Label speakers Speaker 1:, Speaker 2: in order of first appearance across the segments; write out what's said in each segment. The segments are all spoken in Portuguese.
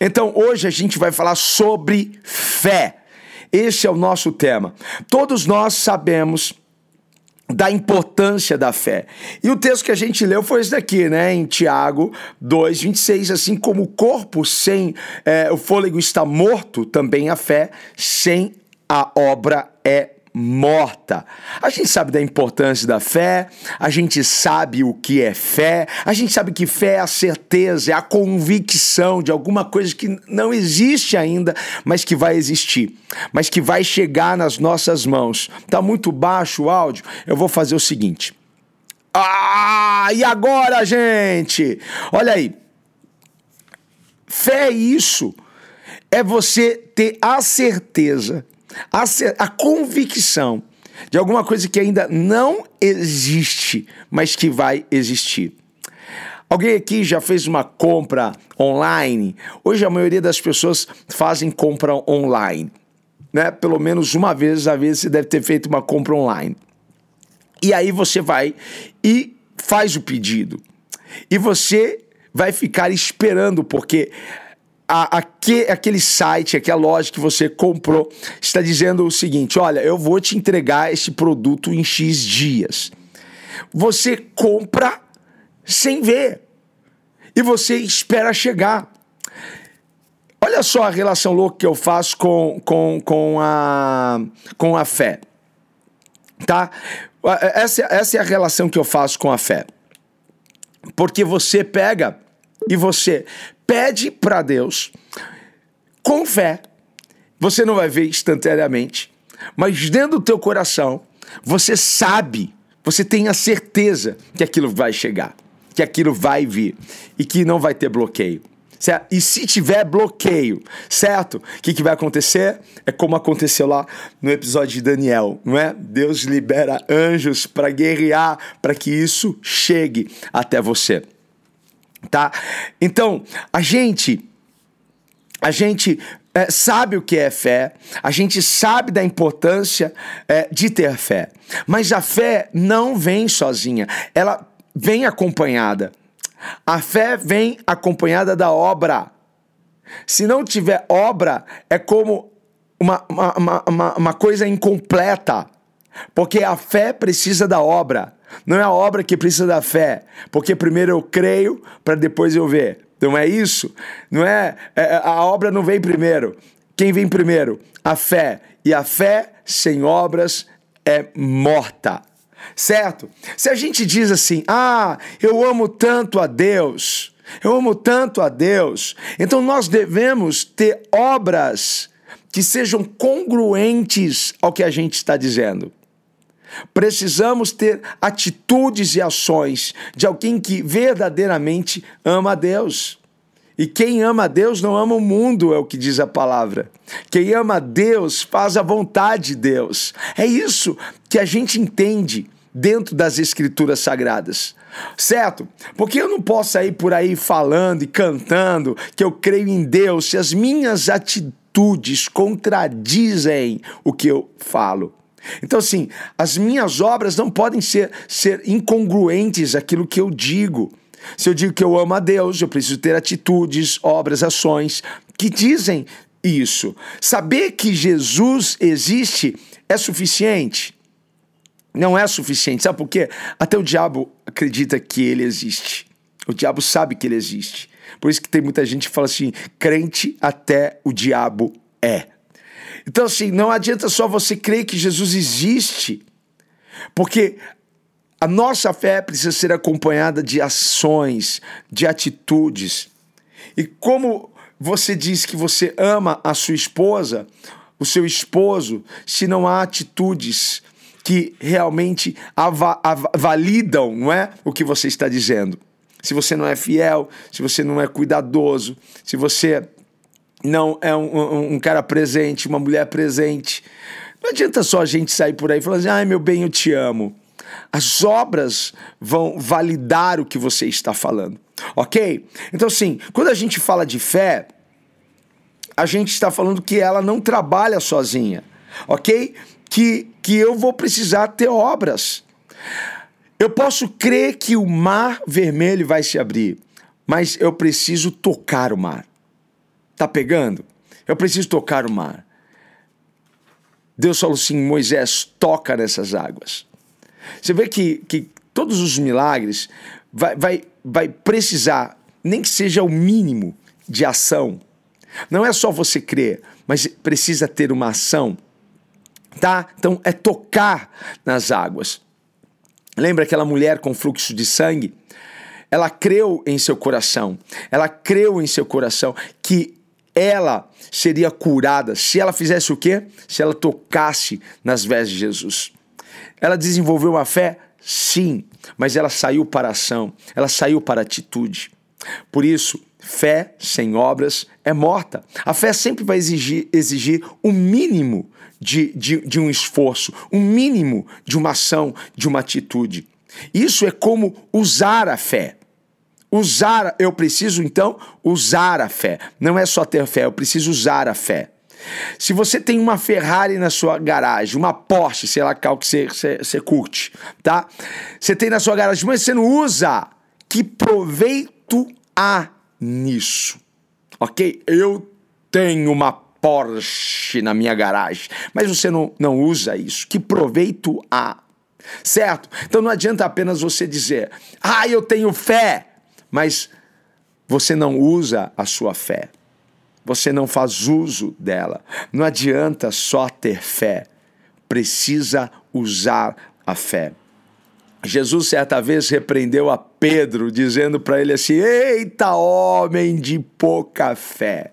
Speaker 1: Então hoje a gente vai falar sobre fé. Esse é o nosso tema. Todos nós sabemos da importância da fé. E o texto que a gente leu foi esse daqui, né? Em Tiago 2, 26. Assim como o corpo sem é, o fôlego está morto, também a fé sem a obra é morta. A gente sabe da importância da fé, a gente sabe o que é fé, a gente sabe que fé é a certeza, é a convicção de alguma coisa que não existe ainda, mas que vai existir, mas que vai chegar nas nossas mãos. Tá muito baixo o áudio? Eu vou fazer o seguinte. Ah, e agora, gente? Olha aí. Fé é isso. É você ter a certeza a, a convicção de alguma coisa que ainda não existe, mas que vai existir. Alguém aqui já fez uma compra online? Hoje a maioria das pessoas fazem compra online. Né? Pelo menos uma vez a vez você deve ter feito uma compra online. E aí você vai e faz o pedido. E você vai ficar esperando, porque a, aquele site, aquela loja que você comprou, está dizendo o seguinte: olha, eu vou te entregar esse produto em X dias. Você compra sem ver. E você espera chegar. Olha só a relação louca que eu faço com, com, com, a, com a fé. Tá? Essa, essa é a relação que eu faço com a fé. Porque você pega e você pede para Deus com fé. Você não vai ver instantaneamente, mas dentro do teu coração, você sabe, você tem a certeza que aquilo vai chegar, que aquilo vai vir e que não vai ter bloqueio. Certo? E se tiver bloqueio, certo? O que, que vai acontecer? É como aconteceu lá no episódio de Daniel, não é? Deus libera anjos para guerrear, para que isso chegue até você tá? Então, a gente a gente é, sabe o que é fé, a gente sabe da importância é, de ter fé, mas a fé não vem sozinha, ela vem acompanhada. A fé vem acompanhada da obra. Se não tiver obra, é como uma, uma, uma, uma coisa incompleta, porque a fé precisa da obra. Não é a obra que precisa da fé, porque primeiro eu creio para depois eu ver. Não é isso? Não é, é, é a obra não vem primeiro. Quem vem primeiro? A fé. E a fé sem obras é morta. Certo? Se a gente diz assim: "Ah, eu amo tanto a Deus, eu amo tanto a Deus", então nós devemos ter obras que sejam congruentes ao que a gente está dizendo. Precisamos ter atitudes e ações de alguém que verdadeiramente ama a Deus. E quem ama a Deus não ama o mundo, é o que diz a palavra. Quem ama a Deus faz a vontade de Deus. É isso que a gente entende dentro das escrituras sagradas. Certo? Porque eu não posso sair por aí falando e cantando que eu creio em Deus se as minhas atitudes contradizem o que eu falo. Então, assim, as minhas obras não podem ser, ser incongruentes àquilo que eu digo. Se eu digo que eu amo a Deus, eu preciso ter atitudes, obras, ações que dizem isso. Saber que Jesus existe é suficiente? Não é suficiente. Sabe por quê? Até o diabo acredita que ele existe. O diabo sabe que ele existe. Por isso que tem muita gente que fala assim: crente até o diabo é. Então, assim, não adianta só você crer que Jesus existe, porque a nossa fé precisa ser acompanhada de ações, de atitudes. E como você diz que você ama a sua esposa, o seu esposo, se não há atitudes que realmente validam, não é, o que você está dizendo? Se você não é fiel, se você não é cuidadoso, se você não é um, um, um, cara presente, uma mulher presente. Não adianta só a gente sair por aí falando assim, ai meu bem, eu te amo. As obras vão validar o que você está falando, ok? Então, assim, quando a gente fala de fé, a gente está falando que ela não trabalha sozinha, ok? Que, que eu vou precisar ter obras. Eu posso crer que o mar vermelho vai se abrir, mas eu preciso tocar o mar. Tá pegando? Eu preciso tocar o mar. Deus falou assim: Moisés, toca nessas águas. Você vê que, que todos os milagres vai, vai, vai precisar, nem que seja o mínimo de ação. Não é só você crer, mas precisa ter uma ação. Tá? Então é tocar nas águas. Lembra aquela mulher com fluxo de sangue? Ela creu em seu coração. Ela creu em seu coração que ela seria curada se ela fizesse o quê? Se ela tocasse nas vestes de Jesus. Ela desenvolveu uma fé? Sim, mas ela saiu para a ação, ela saiu para a atitude. Por isso, fé sem obras é morta. A fé sempre vai exigir, exigir o um mínimo de, de, de um esforço, um mínimo de uma ação, de uma atitude. Isso é como usar a fé. Usar, eu preciso então usar a fé. Não é só ter fé, eu preciso usar a fé. Se você tem uma Ferrari na sua garagem, uma Porsche, sei lá qual que você, você, você curte, tá? Você tem na sua garagem, mas você não usa. Que proveito há nisso? Ok? Eu tenho uma Porsche na minha garagem, mas você não, não usa isso. Que proveito há? Certo? Então não adianta apenas você dizer, ah, eu tenho fé mas você não usa a sua fé. Você não faz uso dela. Não adianta só ter fé. Precisa usar a fé. Jesus certa vez repreendeu a Pedro, dizendo para ele assim: Eita, homem de pouca fé.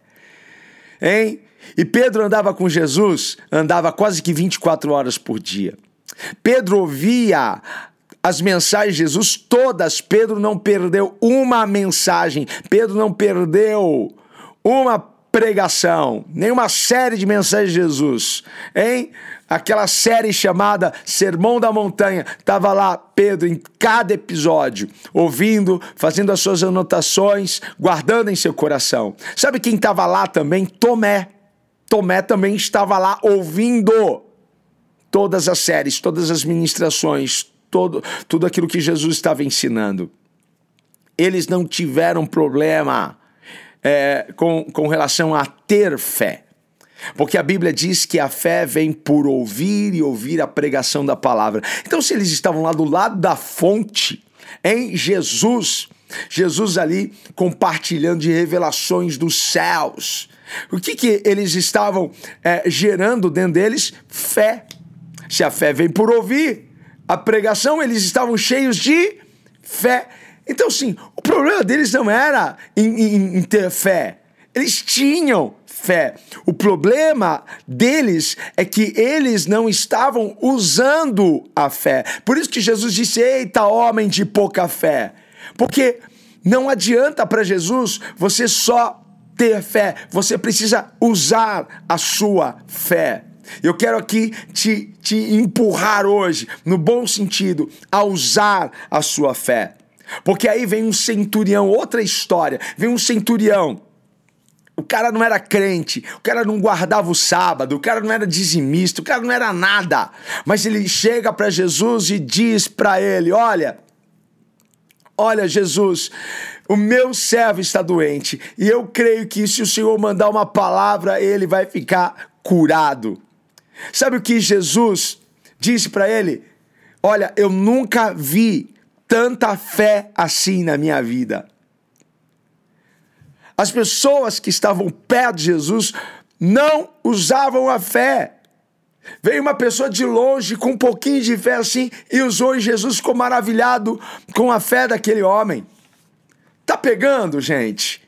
Speaker 1: Hein? E Pedro andava com Jesus, andava quase que 24 horas por dia. Pedro ouvia as mensagens de Jesus todas. Pedro não perdeu uma mensagem, Pedro não perdeu uma pregação, nenhuma série de mensagens de Jesus, hein? Aquela série chamada Sermão da Montanha, estava lá Pedro em cada episódio, ouvindo, fazendo as suas anotações, guardando em seu coração. Sabe quem estava lá também? Tomé. Tomé também estava lá ouvindo todas as séries, todas as ministrações, todo, tudo aquilo que Jesus estava ensinando. Eles não tiveram problema é, com, com relação a ter fé. Porque a Bíblia diz que a fé vem por ouvir e ouvir a pregação da palavra. Então, se eles estavam lá do lado da fonte, em Jesus, Jesus ali compartilhando de revelações dos céus. O que, que eles estavam é, gerando dentro deles? Fé. Se a fé vem por ouvir, a pregação, eles estavam cheios de fé. Então, sim, o problema deles não era em, em, em ter fé. Eles tinham fé. O problema deles é que eles não estavam usando a fé. Por isso que Jesus disse: Eita, homem de pouca fé. Porque não adianta para Jesus você só ter fé, você precisa usar a sua fé. Eu quero aqui te, te empurrar hoje, no bom sentido, a usar a sua fé. Porque aí vem um centurião, outra história. Vem um centurião. O cara não era crente, o cara não guardava o sábado, o cara não era dizimista, o cara não era nada. Mas ele chega para Jesus e diz para ele: Olha, olha, Jesus, o meu servo está doente e eu creio que se o Senhor mandar uma palavra, ele vai ficar curado. Sabe o que Jesus disse para ele? Olha, eu nunca vi tanta fé assim na minha vida. As pessoas que estavam perto de Jesus não usavam a fé. Veio uma pessoa de longe com um pouquinho de fé assim e usou e Jesus ficou maravilhado com a fé daquele homem. Tá pegando, gente?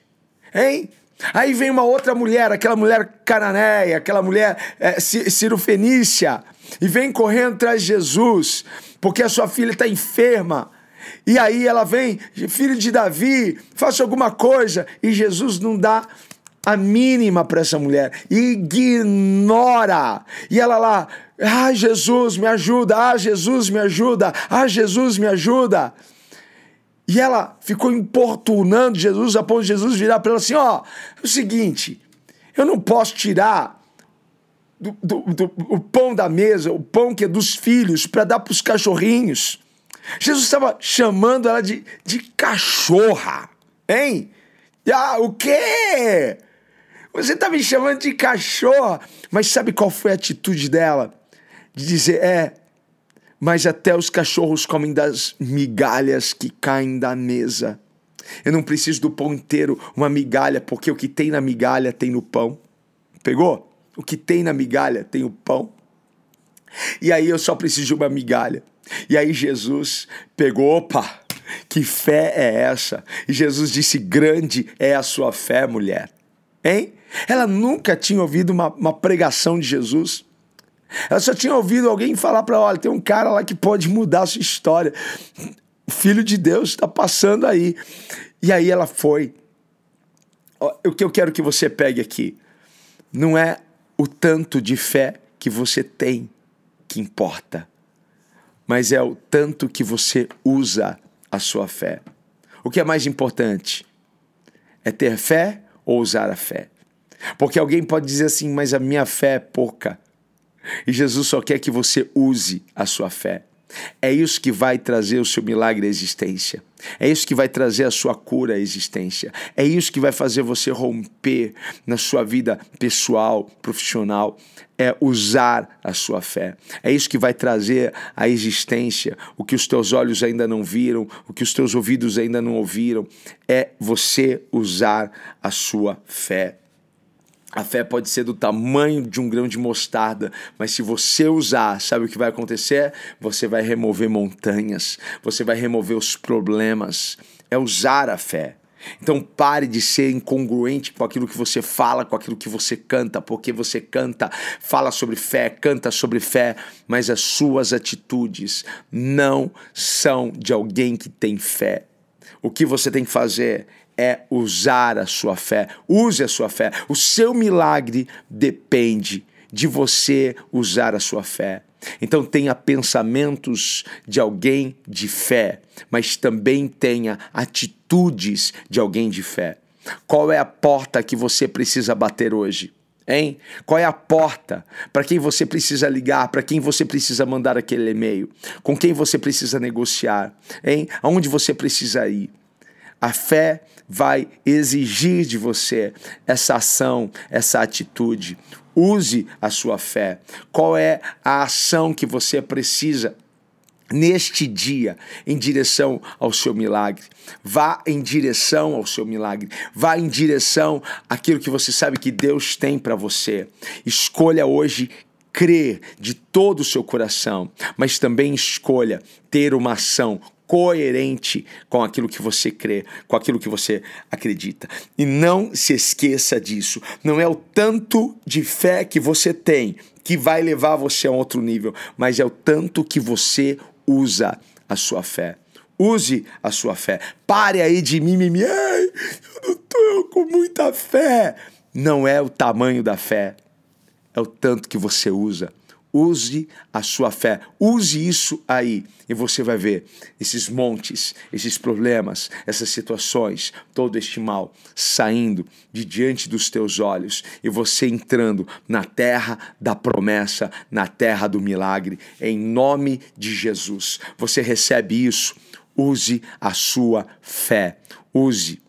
Speaker 1: Hein? Aí vem uma outra mulher, aquela mulher cananeia, aquela mulher é, cirofenícia, e vem correndo atrás de Jesus, porque a sua filha está enferma. E aí ela vem, filho de Davi, faça alguma coisa. E Jesus não dá a mínima para essa mulher, ignora. E ela lá, ah, Jesus, me ajuda, ah, Jesus, me ajuda, ah, Jesus, me ajuda. E ela ficou importunando Jesus, a ponto de Jesus virar para ela assim: ó, é o seguinte, eu não posso tirar do, do, do, o pão da mesa, o pão que é dos filhos, para dar para os cachorrinhos. Jesus estava chamando ela de, de cachorra, hein? Ah, o quê? Você tá me chamando de cachorra. Mas sabe qual foi a atitude dela? De dizer: É, mas até os cachorros comem das migalhas que caem da mesa. Eu não preciso do pão inteiro, uma migalha, porque o que tem na migalha tem no pão. Pegou? O que tem na migalha tem o pão. E aí eu só preciso de uma migalha. E aí Jesus pegou, opa, que fé é essa? E Jesus disse: Grande é a sua fé, mulher. Hein? Ela nunca tinha ouvido uma, uma pregação de Jesus. Ela só tinha ouvido alguém falar para ela: olha, tem um cara lá que pode mudar a sua história. O filho de Deus está passando aí. E aí ela foi. O que eu quero que você pegue aqui não é o tanto de fé que você tem que importa, mas é o tanto que você usa a sua fé. O que é mais importante? É ter fé ou usar a fé? Porque alguém pode dizer assim, mas a minha fé é pouca. E Jesus só quer que você use a sua fé. É isso que vai trazer o seu milagre à existência. É isso que vai trazer a sua cura à existência. É isso que vai fazer você romper na sua vida pessoal, profissional. É usar a sua fé. É isso que vai trazer à existência o que os teus olhos ainda não viram, o que os teus ouvidos ainda não ouviram. É você usar a sua fé. A fé pode ser do tamanho de um grão de mostarda, mas se você usar, sabe o que vai acontecer? Você vai remover montanhas, você vai remover os problemas. É usar a fé. Então pare de ser incongruente com aquilo que você fala, com aquilo que você canta, porque você canta, fala sobre fé, canta sobre fé, mas as suas atitudes não são de alguém que tem fé. O que você tem que fazer é usar a sua fé. Use a sua fé. O seu milagre depende de você usar a sua fé. Então tenha pensamentos de alguém de fé, mas também tenha atitudes de alguém de fé. Qual é a porta que você precisa bater hoje? Hein? Qual é a porta para quem você precisa ligar, para quem você precisa mandar aquele e-mail, com quem você precisa negociar, hein? Aonde você precisa ir? A fé vai exigir de você essa ação, essa atitude. Use a sua fé. Qual é a ação que você precisa neste dia em direção ao seu milagre. Vá em direção ao seu milagre. Vá em direção àquilo que você sabe que Deus tem para você. Escolha hoje crer de todo o seu coração, mas também escolha ter uma ação coerente com aquilo que você crê, com aquilo que você acredita. E não se esqueça disso. Não é o tanto de fé que você tem que vai levar você a outro nível, mas é o tanto que você usa a sua fé. Use a sua fé. Pare aí de mimimi. Ai, eu não tô com muita fé. Não é o tamanho da fé, é o tanto que você usa Use a sua fé, use isso aí e você vai ver esses montes, esses problemas, essas situações, todo este mal saindo de diante dos teus olhos e você entrando na terra da promessa, na terra do milagre, em nome de Jesus. Você recebe isso, use a sua fé, use.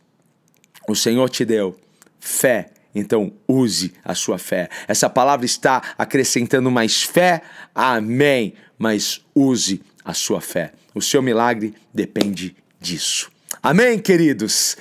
Speaker 1: O Senhor te deu fé então use a sua fé. Essa palavra está acrescentando mais fé. Amém. Mas use a sua fé. O seu milagre depende disso. Amém, queridos?